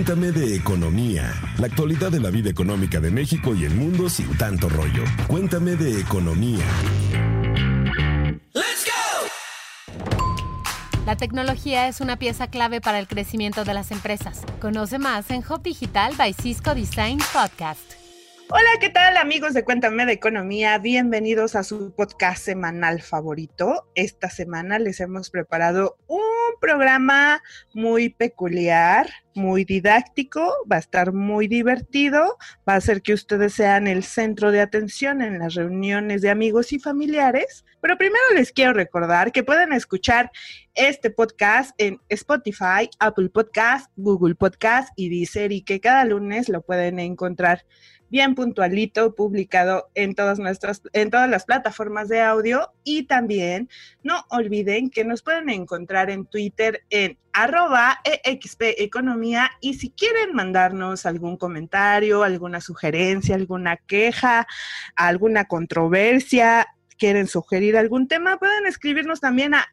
Cuéntame de economía, la actualidad de la vida económica de México y el mundo sin tanto rollo. Cuéntame de economía. La tecnología es una pieza clave para el crecimiento de las empresas. Conoce más en Hub Digital by Cisco Design Podcast. Hola, ¿qué tal amigos de Cuéntame de Economía? Bienvenidos a su podcast semanal favorito. Esta semana les hemos preparado un programa muy peculiar, muy didáctico, va a estar muy divertido, va a hacer que ustedes sean el centro de atención en las reuniones de amigos y familiares. Pero primero les quiero recordar que pueden escuchar este podcast en Spotify, Apple Podcast, Google Podcast y Deezer y que cada lunes lo pueden encontrar bien puntualito, publicado en todas nuestras, en todas las plataformas de audio. Y también no olviden que nos pueden encontrar en Twitter en arroba Economía. Y si quieren mandarnos algún comentario, alguna sugerencia, alguna queja, alguna controversia, quieren sugerir algún tema, pueden escribirnos también a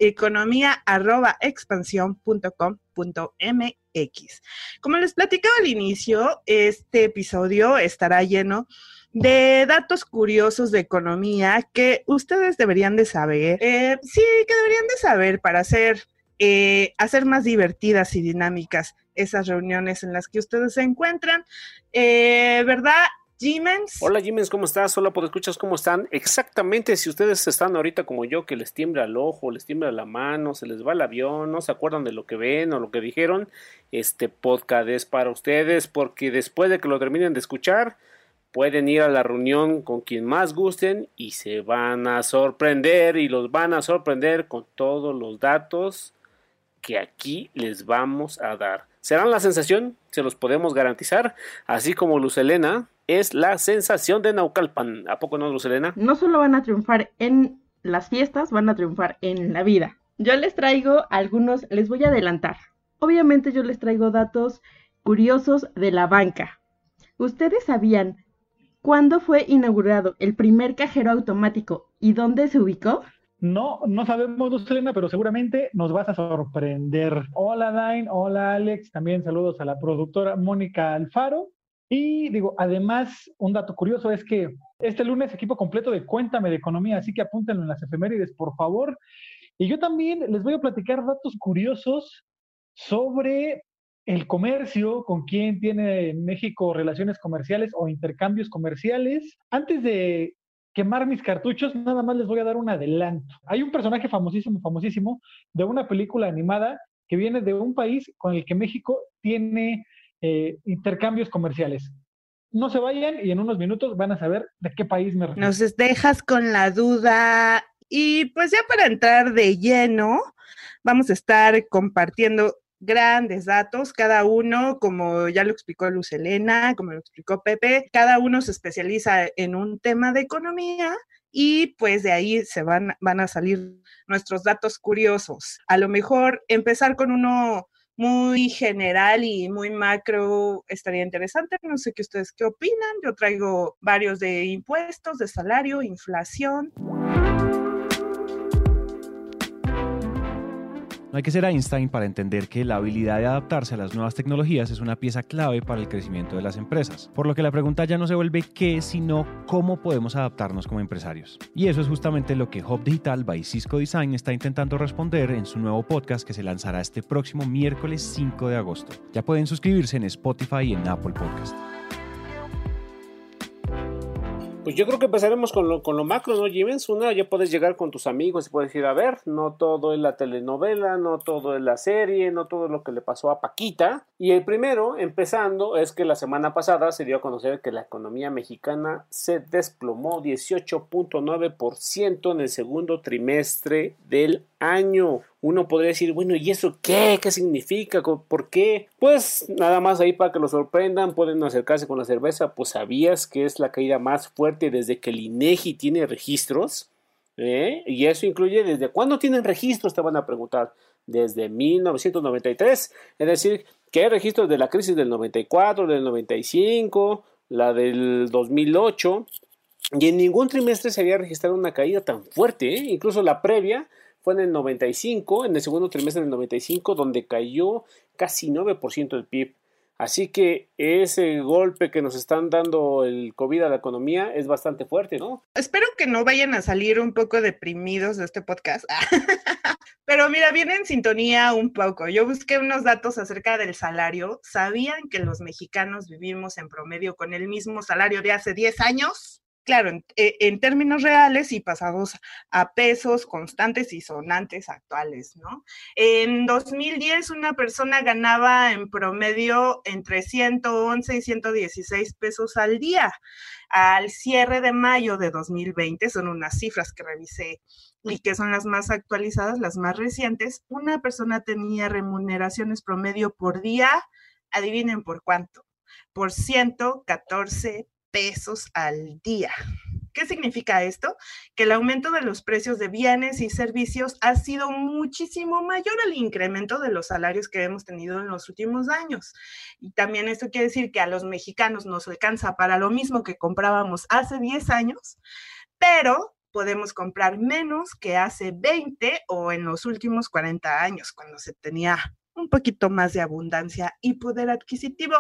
Como les platicaba al inicio, este episodio estará lleno de datos curiosos de economía que ustedes deberían de saber. Eh, sí, que deberían de saber para hacer, eh, hacer más divertidas y dinámicas esas reuniones en las que ustedes se encuentran. Eh, ¿Verdad? Jimens. Hola Jimens, ¿cómo estás? Hola, por escuchas, ¿cómo están? Exactamente, si ustedes están ahorita como yo, que les tiembla el ojo, les tiembla la mano, se les va el avión, no se acuerdan de lo que ven o lo que dijeron, este podcast es para ustedes porque después de que lo terminen de escuchar, pueden ir a la reunión con quien más gusten y se van a sorprender y los van a sorprender con todos los datos que aquí les vamos a dar. Serán la sensación, se los podemos garantizar, así como Luz Elena es la sensación de Naucalpan. ¿A poco no, Luz Elena? No solo van a triunfar en las fiestas, van a triunfar en la vida. Yo les traigo algunos, les voy a adelantar. Obviamente yo les traigo datos curiosos de la banca. ¿Ustedes sabían cuándo fue inaugurado el primer cajero automático y dónde se ubicó? No, no sabemos, Selena, pero seguramente nos vas a sorprender. Hola, Dain. Hola, Alex. También saludos a la productora Mónica Alfaro. Y digo, además, un dato curioso es que este lunes equipo completo de Cuéntame de Economía, así que apúntenlo en las efemérides, por favor. Y yo también les voy a platicar datos curiosos sobre el comercio, con quién tiene México relaciones comerciales o intercambios comerciales. Antes de quemar mis cartuchos, nada más les voy a dar un adelanto. Hay un personaje famosísimo, famosísimo, de una película animada que viene de un país con el que México tiene eh, intercambios comerciales. No se vayan y en unos minutos van a saber de qué país me refiero. Nos dejas con la duda y pues ya para entrar de lleno, vamos a estar compartiendo grandes datos, cada uno, como ya lo explicó Luz Elena, como lo explicó Pepe, cada uno se especializa en un tema de economía y pues de ahí se van, van a salir nuestros datos curiosos. A lo mejor empezar con uno muy general y muy macro estaría interesante. No sé qué ustedes qué opinan. Yo traigo varios de impuestos, de salario, inflación. Hay que ser Einstein para entender que la habilidad de adaptarse a las nuevas tecnologías es una pieza clave para el crecimiento de las empresas, por lo que la pregunta ya no se vuelve qué, sino cómo podemos adaptarnos como empresarios. Y eso es justamente lo que Hub Digital by Cisco Design está intentando responder en su nuevo podcast que se lanzará este próximo miércoles 5 de agosto. Ya pueden suscribirse en Spotify y en Apple Podcast. Pues yo creo que empezaremos con lo, con lo macro, ¿no, Jimens? Una, ya puedes llegar con tus amigos y puedes decir, a ver, no todo es la telenovela, no todo es la serie, no todo es lo que le pasó a Paquita. Y el primero, empezando, es que la semana pasada se dio a conocer que la economía mexicana se desplomó 18.9% en el segundo trimestre del año. Uno podría decir, bueno, ¿y eso qué? ¿Qué significa? ¿Por qué? Pues nada más ahí para que lo sorprendan, pueden acercarse con la cerveza, pues sabías que es la caída más fuerte desde que el INEGI tiene registros. ¿Eh? Y eso incluye desde cuándo tienen registros, te van a preguntar. Desde 1993, es decir, que hay registros de la crisis del 94, del 95, la del 2008, y en ningún trimestre se había registrado una caída tan fuerte, ¿eh? incluso la previa fue en el 95, en el segundo trimestre del 95, donde cayó casi 9% del PIB. Así que ese golpe que nos están dando el COVID a la economía es bastante fuerte, ¿no? Espero que no vayan a salir un poco deprimidos de este podcast. Pero mira, viene en sintonía un poco. Yo busqué unos datos acerca del salario. ¿Sabían que los mexicanos vivimos en promedio con el mismo salario de hace 10 años? Claro, eh, en, términos reales y pasados a pesos constantes y sonantes actuales, ¿no? En 2010 una persona ganaba en promedio entre 111 y 116 pesos al día. Al cierre de mayo de 2020, son unas cifras que revisé y que son las más actualizadas, las más recientes, una persona tenía remuneraciones promedio por día, adivinen por cuánto, por 114 pesos al día. ¿Qué significa esto? Que el aumento de los precios de bienes y servicios ha sido muchísimo mayor al incremento de los salarios que hemos tenido en los últimos años. Y también esto quiere decir que a los mexicanos nos alcanza para lo mismo que comprábamos hace 10 años, pero podemos comprar menos que hace 20 o en los últimos 40 años, cuando se tenía un poquito más de abundancia y poder adquisitivo.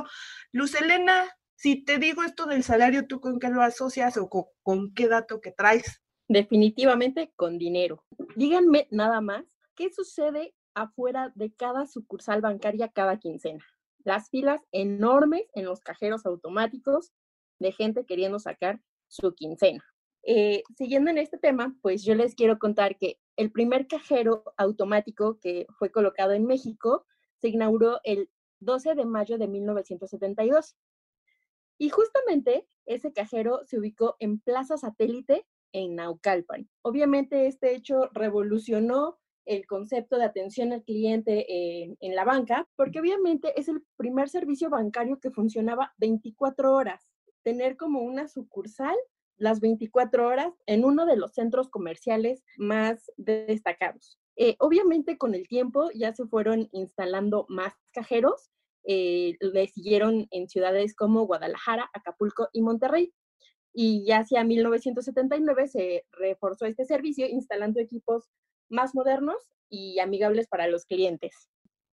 Luz Elena, si te digo esto del salario, ¿tú con qué lo asocias o con, qué dato que traes? Definitivamente con dinero. Díganme nada más, ¿qué sucede afuera de cada sucursal bancaria cada quincena? Las filas enormes en los cajeros automáticos de gente queriendo sacar su quincena. Eh, siguiendo en este tema, pues yo les quiero contar que el primer cajero automático que fue colocado en México se inauguró el 12 de mayo de 1972 y justamente ese cajero se ubicó en Plaza Satélite en Naucalpan. Obviamente este hecho revolucionó el concepto de atención al cliente en, la banca, porque obviamente es el primer servicio bancario que funcionaba 24 horas. Tener como una sucursal las 24 horas en uno de los centros comerciales más destacados. Eh, obviamente con el tiempo ya se fueron instalando más cajeros eh, le siguieron en ciudades como Guadalajara, Acapulco y Monterrey. Y ya hacia 1979 se reforzó este servicio instalando equipos más modernos y amigables para los clientes.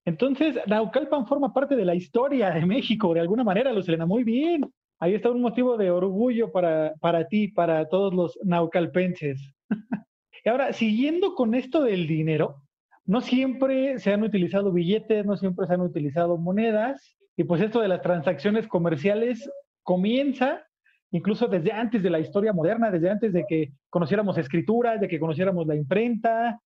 Entonces, Naucalpan forma parte de la historia de México, de alguna manera, Lucelena, muy bien. Ahí está un motivo de orgullo para, para ti, para todos los naucalpenses. y ahora, siguiendo con esto del dinero, no siempre se han utilizado billetes, no siempre se han utilizado monedas, y pues esto de las transacciones comerciales comienza incluso desde antes de la historia moderna, desde antes de que conociéramos escrituras, de que conociéramos la imprenta,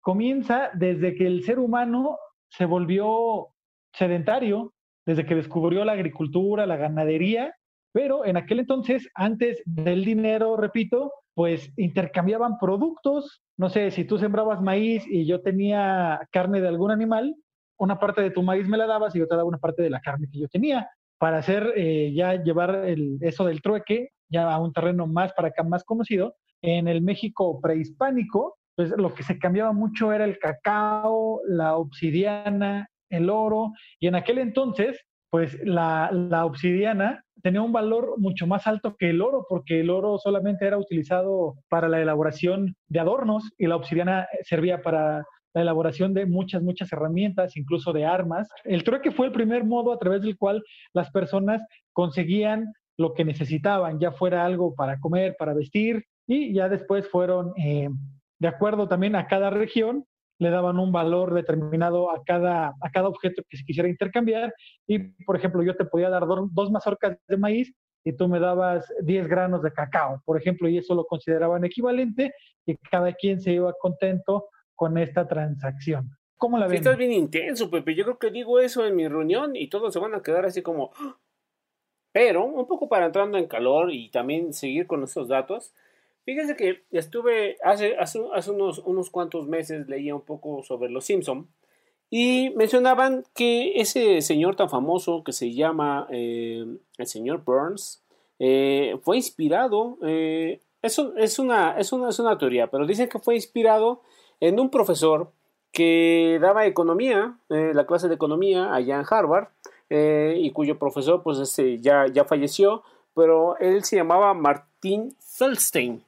comienza desde que el ser humano se volvió sedentario, desde que descubrió la agricultura, la ganadería, pero en aquel entonces, antes del dinero, repito, pues intercambiaban productos. No sé, si tú sembrabas maíz y yo tenía carne de algún animal, una parte de tu maíz me la dabas y yo te daba una parte de la carne que yo tenía para hacer eh, ya llevar el, eso del trueque ya a un terreno más para acá más conocido. En el México prehispánico, pues lo que se cambiaba mucho era el cacao, la obsidiana, el oro, y en aquel entonces, pues la, obsidiana tenía un valor mucho más alto que el oro, porque el oro solamente era utilizado para la elaboración de adornos y la obsidiana servía para la elaboración de muchas, muchas herramientas, incluso de armas. El trueque fue el primer modo a través del cual las personas conseguían lo que necesitaban, ya fuera algo para comer, para vestir, y ya después fueron, eh, de acuerdo también a cada región, le daban un valor determinado a cada, a cada objeto que se quisiera intercambiar. Y, por ejemplo, yo te podía dar dos mazorcas de maíz y tú me dabas 10 granos de cacao, por ejemplo, y eso lo consideraban equivalente y cada quien se iba contento con esta transacción. ¿Cómo la ves? estás bien intenso, Pepe. Yo creo que digo eso en mi reunión y todos se van a quedar así como... ¡Ah! Pero, un poco para entrando en calor y también seguir con esos datos, Fíjense que estuve hace, hace, unos, unos, cuantos meses leía un poco sobre los Simpson y mencionaban que ese señor tan famoso que se llama eh, el señor Burns eh, fue inspirado, eh, eso es una, es, una, es una teoría, pero dicen que fue inspirado en un profesor que daba economía, la clase de economía allá en Harvard, y cuyo profesor pues ya, ya falleció, pero él se llamaba Martin Feldstein.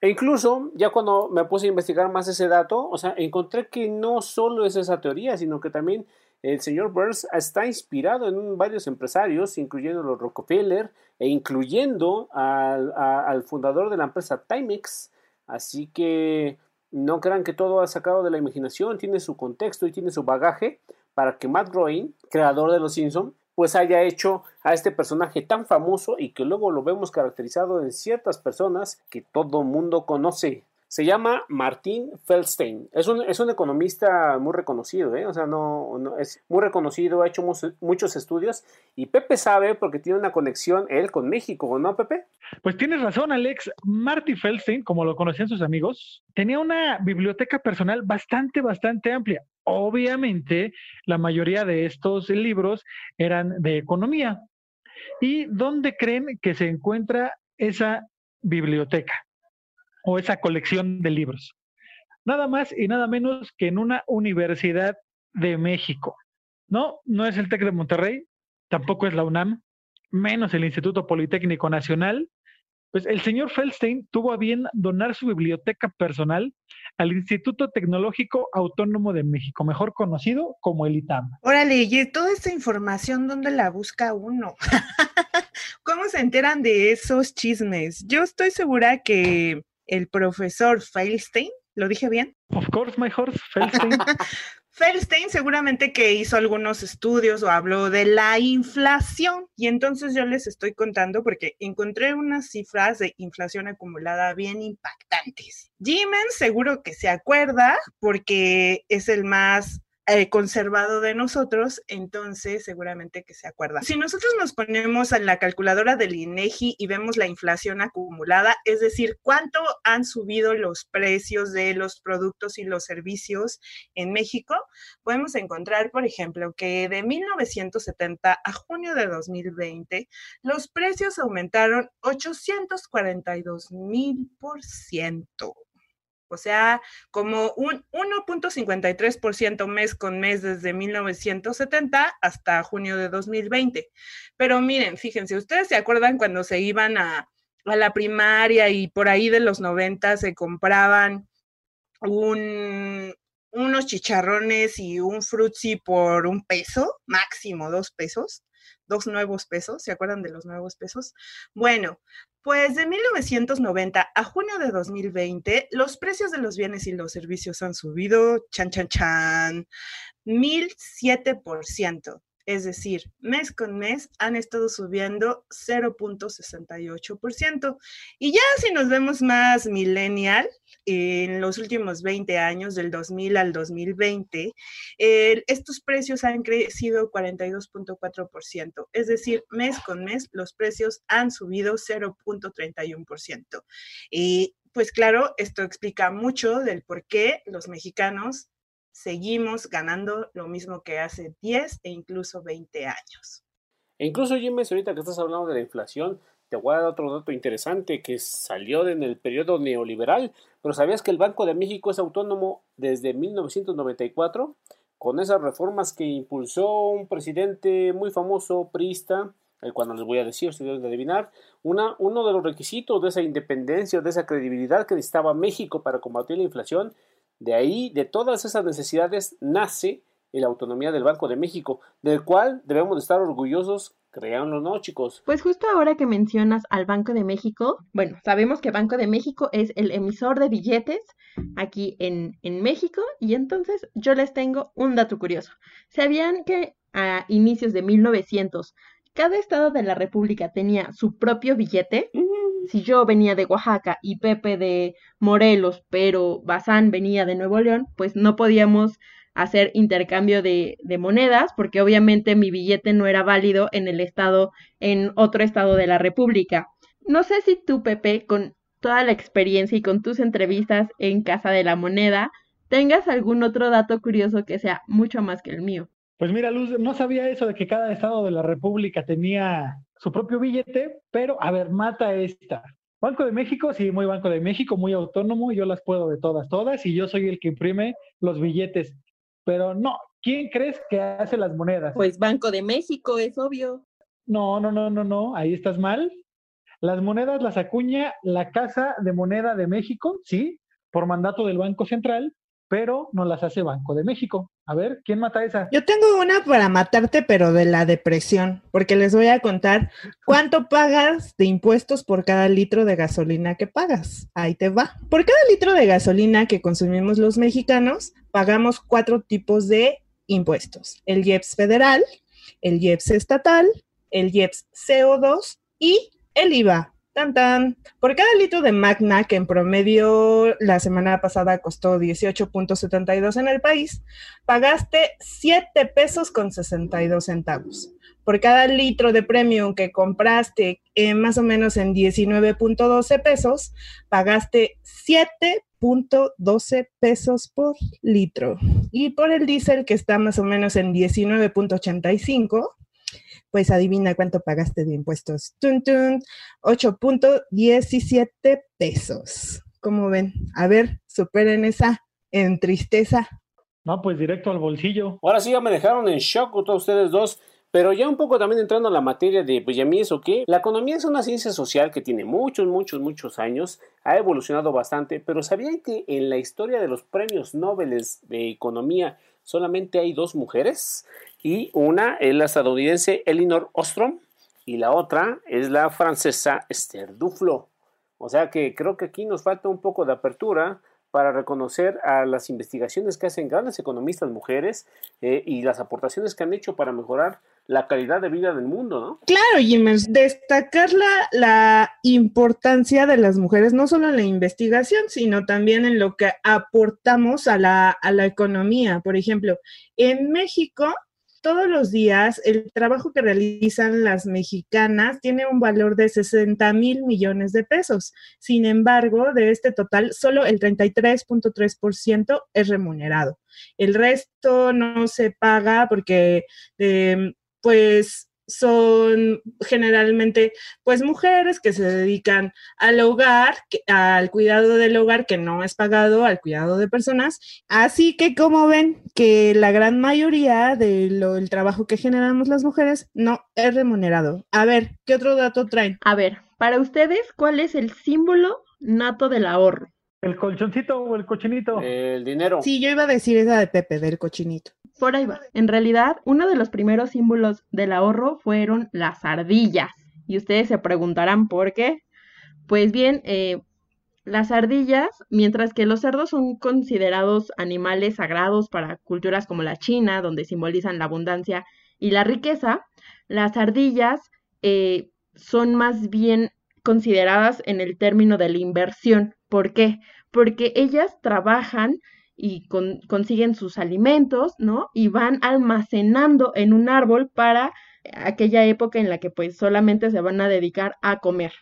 E incluso, ya cuando me puse a investigar más ese dato, o sea, encontré que no solo es esa teoría, sino que también el señor Burns está inspirado en varios empresarios, incluyendo los Rockefeller e incluyendo al, al fundador de la empresa Timex. Así que no crean que todo ha sacado de la imaginación, tiene su contexto y tiene su bagaje para que Matt Groening, creador de Los Simpson, pues haya hecho a este personaje tan famoso y que luego lo vemos caracterizado en ciertas personas que todo mundo conoce. Se llama Martin Feldstein. Es un, es un economista muy reconocido, ¿eh? o sea, no, es muy reconocido, ha hecho muchos estudios y Pepe sabe porque tiene una conexión él con México, ¿no, Pepe? Pues tienes razón, Alex. Marty Feldstein, como lo conocían sus amigos, tenía una biblioteca personal bastante, bastante amplia. Obviamente, la mayoría de estos libros eran de economía. ¿Y dónde creen que se encuentra esa biblioteca? o esa colección de libros. Nada más y nada menos que en una universidad de México. No, no es el TEC de Monterrey, tampoco es la UNAM, menos el Instituto Politécnico Nacional. Pues el señor Feldstein tuvo a bien donar su biblioteca personal al Instituto Tecnológico Autónomo de México, mejor conocido como el ITAM. Órale, y toda esa información, ¿dónde la busca uno? ¿Cómo se enteran de esos chismes? Yo estoy segura que el profesor Feilstein, ¿lo dije bien? Of course, my horse, Feilstein. Feilstein seguramente que hizo algunos estudios o habló de la inflación y entonces yo les estoy contando porque encontré unas cifras de inflación acumulada bien impactantes. Jimen seguro que se acuerda porque es el más eh, conservado de nosotros, entonces seguramente que se acuerda. Si nosotros nos ponemos en la calculadora del INEGI y vemos la inflación acumulada, es decir, cuánto han subido los precios de los productos y los servicios en México, podemos encontrar, por ejemplo, que de 1970 a junio de 2020, los precios aumentaron 842 mil por ciento o sea, como un 1.53% mes con mes desde 1970 hasta junio de 2020. Pero miren, fíjense, ustedes se acuerdan cuando se iban a, la primaria y por ahí de los 90 se compraban un, unos chicharrones y un frutzi por un peso, máximo dos pesos, dos nuevos pesos, ¿se acuerdan de los nuevos pesos? Bueno, pues de 1990 a junio de 2020, los precios de los bienes y los servicios han subido, chan, chan, chan, 1007%. Es decir, mes con mes han estado subiendo 0.68%. Y ya si nos vemos más millennial, en los últimos 20 años, del 2000 al 2020, estos precios han crecido 42.4%. Es decir, mes con mes los precios han subido 0.31%. Y pues claro, esto explica mucho del por qué los mexicanos seguimos ganando lo mismo que hace 10 e incluso 20 años. E incluso, Jimmy, ahorita que estás hablando de la inflación, te voy a dar otro dato interesante que salió en el periodo neoliberal, pero ¿sabías que el Banco de México es autónomo desde 1994? Con esas reformas que impulsó un presidente muy famoso, priista, el cual no les voy a decir, si deben de adivinar, una, uno de los requisitos de esa independencia, de esa credibilidad que necesitaba México para combatir la inflación de ahí, de todas esas necesidades, nace la autonomía del Banco de México, del cual debemos de estar orgullosos, créanlo no, chicos. Pues justo ahora que mencionas al Banco de México, bueno, sabemos que Banco de México es el emisor de billetes aquí en, en México y entonces yo les tengo un dato curioso. ¿Sabían que a inicios de 1900 cada estado de la República tenía su propio billete? Mm si yo venía de Oaxaca y Pepe de Morelos, pero Bazán venía de Nuevo León, pues no podíamos hacer intercambio de, de, monedas, porque obviamente mi billete no era válido en el estado, en otro estado de la República. No sé si tú, Pepe, con toda la experiencia y con tus entrevistas en Casa de la Moneda, tengas algún otro dato curioso que sea mucho más que el mío. Pues mira, Luz, no sabía eso de que cada estado de la República tenía su propio billete, pero a ver, mata esta. Banco de México, sí, muy Banco de México, muy autónomo, yo las puedo de todas, todas, y yo soy el que imprime los billetes. Pero no, ¿quién crees que hace las monedas? Pues Banco de México, es obvio. No, no, no, no, no, ahí estás mal. Las monedas las acuña la Casa de Moneda de México, sí, por mandato del Banco Central, pero no las hace Banco de México. A ver, ¿quién mata esa? Yo tengo una para matarte, pero de la depresión, porque les voy a contar cuánto pagas de impuestos por cada litro de gasolina que pagas. Ahí te va. Por cada litro de gasolina que consumimos los mexicanos, pagamos cuatro tipos de impuestos. El IEPS federal, el IEPS estatal, el IEPS CO2 y el IVA. Por cada litro de Magna, que en promedio la semana pasada costó 18.72 en el país, pagaste 7 pesos con 62 centavos. Por cada litro de premium que compraste eh, más o menos en 19.12 pesos, pagaste 7.12 pesos por litro. Y por el diésel, que está más o menos en 19.85, pues adivina cuánto pagaste de impuestos. Tun, tun, 8.17 pesos. ¿Cómo ven? A ver, superen esa en tristeza. No, pues directo al bolsillo. Ahora sí ya me dejaron en shock todos ustedes dos. Pero ya un poco también entrando a la materia de, pues ya mí eso qué, la economía es una ciencia social que tiene muchos, muchos, muchos años, ha evolucionado bastante, pero ¿sabían que en la historia de los premios Nobel de Economía solamente hay dos mujeres? Y una es la estadounidense Elinor Ostrom y la otra es la francesa Esther Duflo. O sea que creo que aquí nos falta un poco de apertura para reconocer a las investigaciones que hacen grandes economistas mujeres eh, y las aportaciones que han hecho para mejorar la calidad de vida del mundo, ¿no? Claro, Jiménez, destacar la, la, importancia de las mujeres, no solo en la investigación, sino también en lo que aportamos a la, a la economía. Por ejemplo, en México todos los días el trabajo que realizan las mexicanas tiene un valor de 60 mil millones de pesos. Sin embargo, de este total, solo el 33.3% es remunerado. El resto no se paga porque, eh, pues, son generalmente pues mujeres que se dedican al hogar, al cuidado del hogar que no es pagado, al cuidado de personas. Así que como ven que la gran mayoría del trabajo que generamos las mujeres no es remunerado. A ver, ¿qué otro dato traen? A ver, para ustedes, ¿cuál es el símbolo nato del ahorro? ¿El colchoncito o el cochinito? El dinero. Sí, yo iba a decir esa de Pepe, del cochinito. Por ahí va. En realidad, uno de los primeros símbolos del ahorro fueron las ardillas. Y ustedes se preguntarán por qué. Pues bien, eh, las ardillas, mientras que los cerdos son considerados animales sagrados para culturas como la China, donde simbolizan la abundancia y la riqueza, las ardillas eh, son más bien consideradas en el término de la inversión. ¿Por qué? Porque ellas trabajan y consiguen sus alimentos, ¿no? Y van almacenando en un árbol para aquella época en la que pues solamente se van a dedicar a comer.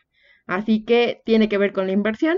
Así que tiene que ver con la inversión.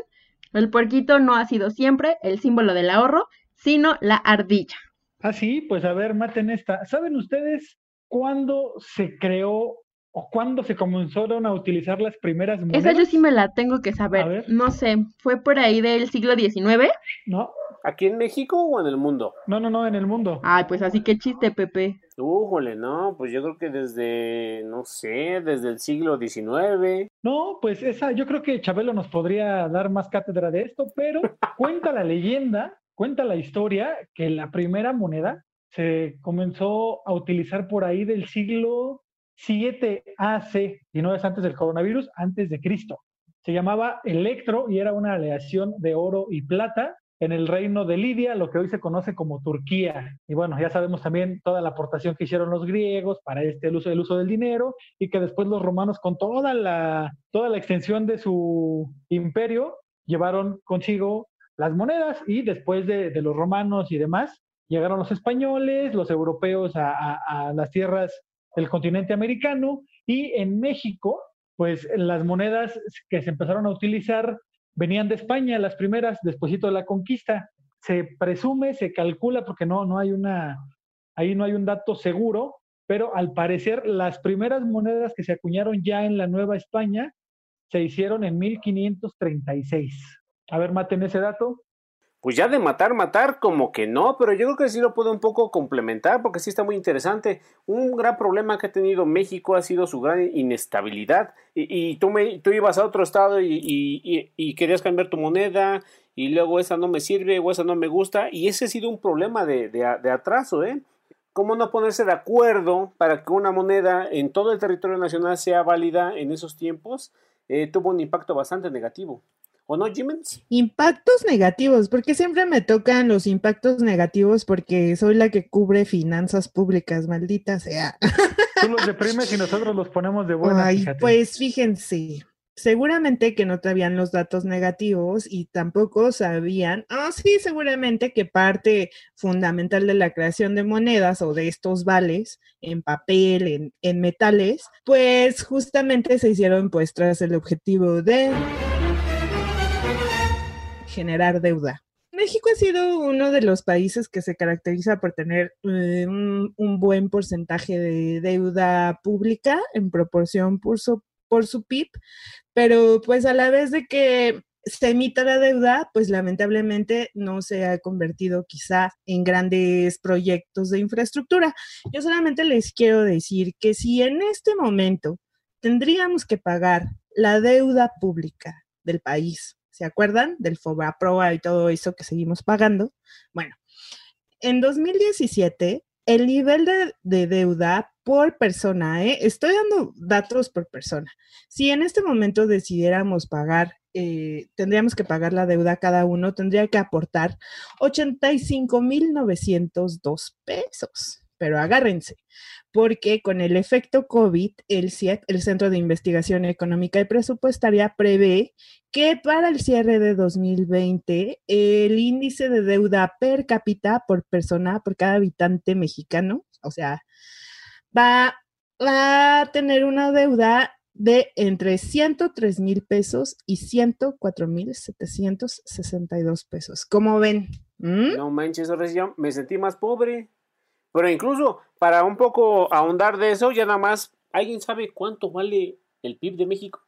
El puerquito no ha sido siempre el símbolo del ahorro, sino la ardilla. Ah, sí, pues a ver, maten esta. ¿Saben ustedes cuándo se creó o cuándo se comenzaron a utilizar las primeras monedas? Esa yo sí me la tengo que saber. No sé, ¿fue por ahí del siglo XIX? No. ¿Aquí en México o en el mundo? No, no, no, en el mundo. Ay, pues así que chiste, Pepe. Újole, no, pues yo creo que desde, no sé, desde el siglo XIX. No, pues esa, yo creo que Chabelo nos podría dar más cátedra de esto, pero cuenta la leyenda, cuenta la historia que la primera moneda se comenzó a utilizar por ahí del siglo 7 AC, y no es antes del coronavirus, antes de Cristo. Se llamaba electro y era una aleación de oro y plata en el reino de Lidia, lo que hoy se conoce como Turquía. Y bueno, ya sabemos también toda la aportación que hicieron los griegos para este el uso del dinero y que después los romanos con toda la toda la extensión de su imperio llevaron consigo las monedas y después de, los romanos y demás llegaron los españoles, los europeos a las tierras del continente americano y en México, pues las monedas que se empezaron a utilizar venían de España, las primeras, después de la conquista. Se presume, se calcula, porque no, no hay una, ahí no hay un dato seguro, pero al parecer las primeras monedas que se acuñaron ya en la Nueva España se hicieron en 1536. A ver, maten ese dato. Pues ya de matar, matar, como que no, pero yo creo que sí lo puedo un poco complementar porque sí está muy interesante. Un gran problema que ha tenido México ha sido su gran inestabilidad. Y, tú, me, tú ibas a otro estado y, querías cambiar tu moneda y luego esa no me sirve o esa no me gusta. Y ese ha sido un problema de, de atraso, ¿eh? ¿Cómo no ponerse de acuerdo para que una moneda en todo el territorio nacional sea válida en esos tiempos? Eh, tuvo un impacto bastante negativo. ¿O no, Jiménez? Impactos negativos, porque siempre me tocan los impactos negativos porque soy la que cubre finanzas públicas, maldita sea. Tú los deprimes y nosotros los ponemos de buena. Ay, pues fíjense, seguramente que no sabían los datos negativos y tampoco sabían, ah, sí, seguramente que parte fundamental de la creación de monedas o de estos vales en papel, en, en metales, pues justamente se hicieron pues tras el objetivo de generar deuda. México ha sido uno de los países que se caracteriza por tener eh, un, buen porcentaje de deuda pública en proporción por su, por su PIB, pero pues a la vez de que se emita la deuda, pues lamentablemente no se ha convertido quizá en grandes proyectos de infraestructura. Yo solamente les quiero decir que si en este momento tendríamos que pagar la deuda pública del país ¿Se acuerdan del FOBAPROA y todo eso que seguimos pagando? Bueno, en 2017, el nivel de, deuda por persona, ¿eh? estoy dando datos por persona. Si en este momento decidiéramos pagar, eh, tendríamos que pagar la deuda cada uno, tendría que aportar 85.902 pesos. Pero agárrense, porque con el efecto COVID, el CIEP, el Centro de Investigación Económica y Presupuestaria, prevé que para el cierre de 2020 el índice de deuda per cápita por persona, por cada habitante mexicano, o sea, va, a tener una deuda de entre 103 mil pesos y 104 mil 762 pesos. ¿Cómo ven? ¿Mm? No manches, me sentí más pobre. Pero incluso para un poco ahondar de eso, ya nada más, ¿alguien sabe cuánto vale el PIB de México?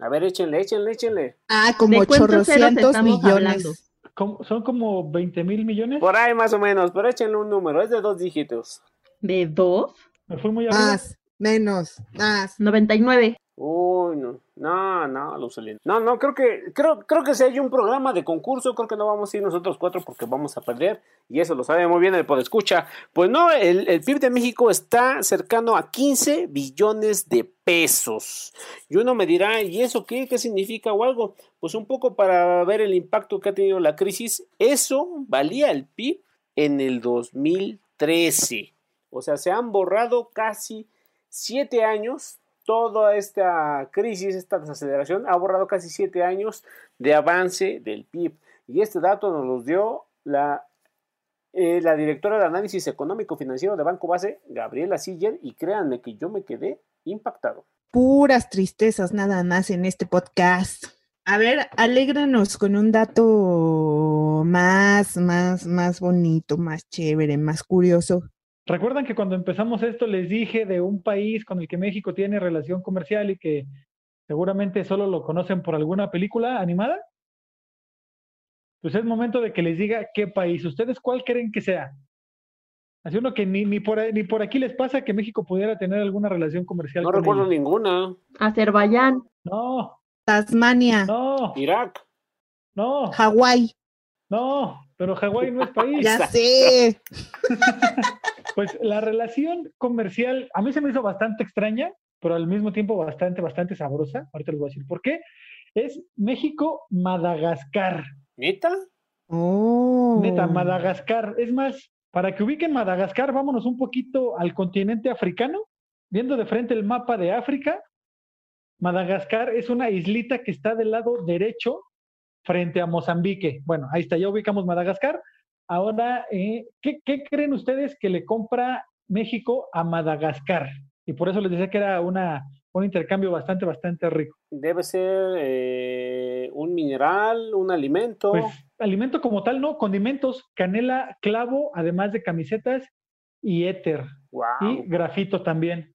A ver, échenle, échenle, échenle. Ah, como 800 millones. ¿Son como 20 mil millones? Por ahí más o menos, pero échenle un número, es de dos dígitos. ¿De dos? Me fui muy Más, menos, más. 99. Uy, no, no, no, Lucelín. No, no, creo que, creo, creo que si hay un programa de concurso, creo que no vamos a ir nosotros cuatro porque vamos a perder, y eso lo sabe muy bien el escucha. Pues no, el, el PIB de México está cercano a 15 billones de pesos. Y uno me dirá, ¿y eso qué? ¿Qué significa o algo? Pues un poco para ver el impacto que ha tenido la crisis, eso valía el PIB en el 2013. O sea, se han borrado casi siete años toda esta crisis, esta desaceleración, ha borrado casi siete años de avance del PIB. Y este dato nos lo dio la, eh, la directora de análisis económico financiero de Banco Base, Gabriela Siller, y créanme que yo me quedé impactado. Puras tristezas nada más en este podcast. A ver, alégranos con un dato más, más, más bonito, más chévere, más curioso. ¿Recuerdan que cuando empezamos esto les dije de un país con el que México tiene relación comercial y que seguramente solo lo conocen por alguna película animada? Pues es momento de que les diga qué país. ¿Ustedes cuál creen que sea? Así uno que ni, ni, por, ni por aquí les pasa que México pudiera tener alguna relación comercial. No recuerdo ninguna. Azerbaiyán. No. Tasmania. No. Irak. No. Hawái. No, pero Hawái no es país. ya sé. Pues la relación comercial a mí se me hizo bastante extraña, pero al mismo tiempo bastante, bastante sabrosa. Ahorita les voy a decir por qué. Es México-Madagascar. ¿Neta? Oh. Neta, Madagascar. Es más, para que ubiquen Madagascar, vámonos un poquito al continente africano. Viendo de frente el mapa de África, Madagascar es una islita que está del lado derecho frente a Mozambique. Bueno, ahí está, ya ubicamos Madagascar. Ahora, eh, ¿qué, creen ustedes que le compra México a Madagascar? Y por eso les decía que era una, un intercambio bastante, bastante rico. Debe ser eh, un mineral, un alimento. Pues alimento como tal, no, condimentos, canela, clavo, además de camisetas y éter. Y grafito también.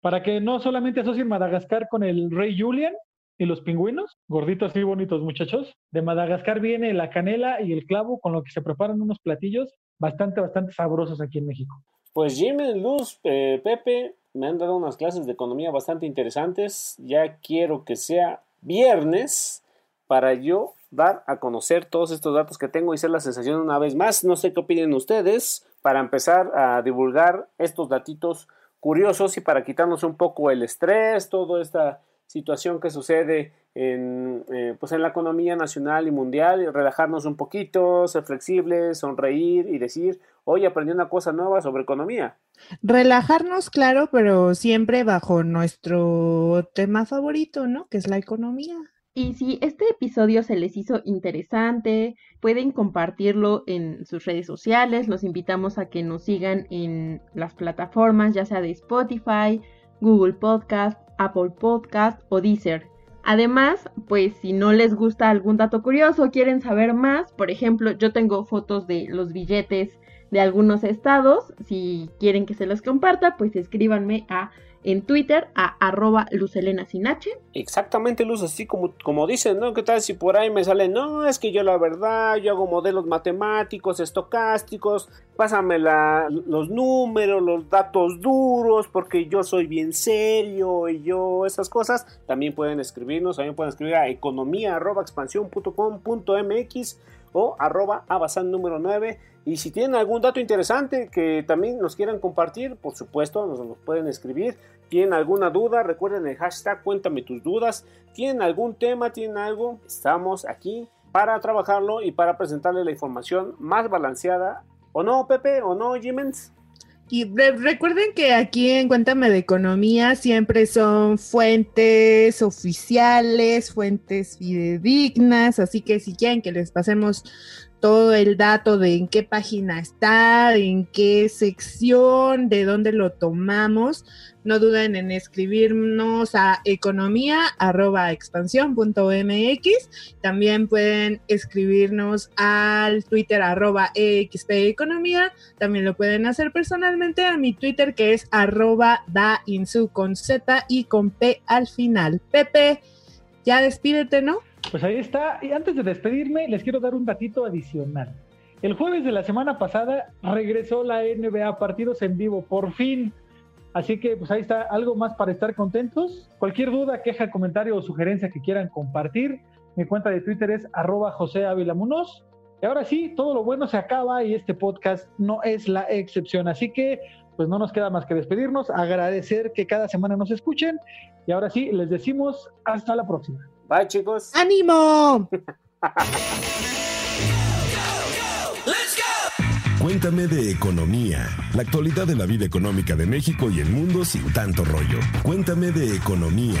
Para que no solamente asocien Madagascar con el rey Julian, y los pingüinos, gorditos y bonitos muchachos. De Madagascar viene la canela y el clavo, con lo que se preparan unos platillos bastante, bastante sabrosos aquí en México. Pues Jimmy, Luz, eh, Pepe, me han dado unas clases de economía bastante interesantes. Ya quiero que sea viernes para yo dar a conocer todos estos datos que tengo y ser la sensación una vez más. No sé qué opinen ustedes para empezar a divulgar estos datitos curiosos y para quitarnos un poco el estrés, toda esta situación que sucede en, eh, pues en la economía nacional y mundial, y relajarnos un poquito, ser flexibles, sonreír y decir, hoy aprendí una cosa nueva sobre economía. Relajarnos, claro, pero siempre bajo nuestro tema favorito, ¿no? Que es la economía. Y si este episodio se les hizo interesante, pueden compartirlo en sus redes sociales. Los invitamos a que nos sigan en las plataformas, ya sea de Spotify, Google Podcast, Apple Podcast o Deezer. Además, pues si no les gusta algún dato curioso quieren saber más, por ejemplo, yo tengo fotos de los billetes de algunos estados. Si quieren que se los comparta, pues escríbanme a en Twitter a arroba Lucelena Sinache. Exactamente, Luz, así como, como dicen, ¿no? ¿Qué tal si por ahí me sale? No, es que yo la verdad, yo hago modelos matemáticos, estocásticos, pásame la, los números, los datos duros, porque yo soy bien serio y yo esas cosas. También pueden escribirnos, también pueden escribir a economía arroba expansión.com.mx o arroba abasan número 9 y si tienen algún dato interesante que también nos quieran compartir, por supuesto, nos lo pueden escribir. ¿Tienen alguna duda? Recuerden el hashtag Cuéntame tus dudas. ¿Tienen algún tema? ¿Tienen algo? Estamos aquí para trabajarlo y para presentarles la información más balanceada. ¿O no, Pepe? ¿O no, Jimens? Y recuerden que aquí en Cuéntame de Economía siempre son fuentes oficiales, fuentes fidedignas, así que si quieren que les pasemos todo el dato de en qué página está, en qué sección, de dónde lo tomamos. No duden en escribirnos a economía.expansión.mx. También pueden escribirnos al Twitter arroba Economía. También lo pueden hacer personalmente a mi Twitter que es arroba dainsu con Z y con P al final. Pepe, ya despídete, ¿no? Pues ahí está. Y antes de despedirme, les quiero dar un datito adicional. El jueves de la semana pasada regresó la NBA partidos en vivo, por fin. Así que pues ahí está algo más para estar contentos. Cualquier duda, queja, comentario o sugerencia que quieran compartir, mi cuenta de Twitter es arroba José Y ahora sí, todo lo bueno se acaba y este podcast no es la excepción. Así que pues no nos queda más que despedirnos, agradecer que cada semana nos escuchen y ahora sí, les decimos hasta la próxima. Bye, chicos. ¡Ánimo! Cuéntame de economía, la actualidad de la vida económica de México y el mundo sin tanto rollo. Cuéntame de economía.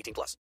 18 plus.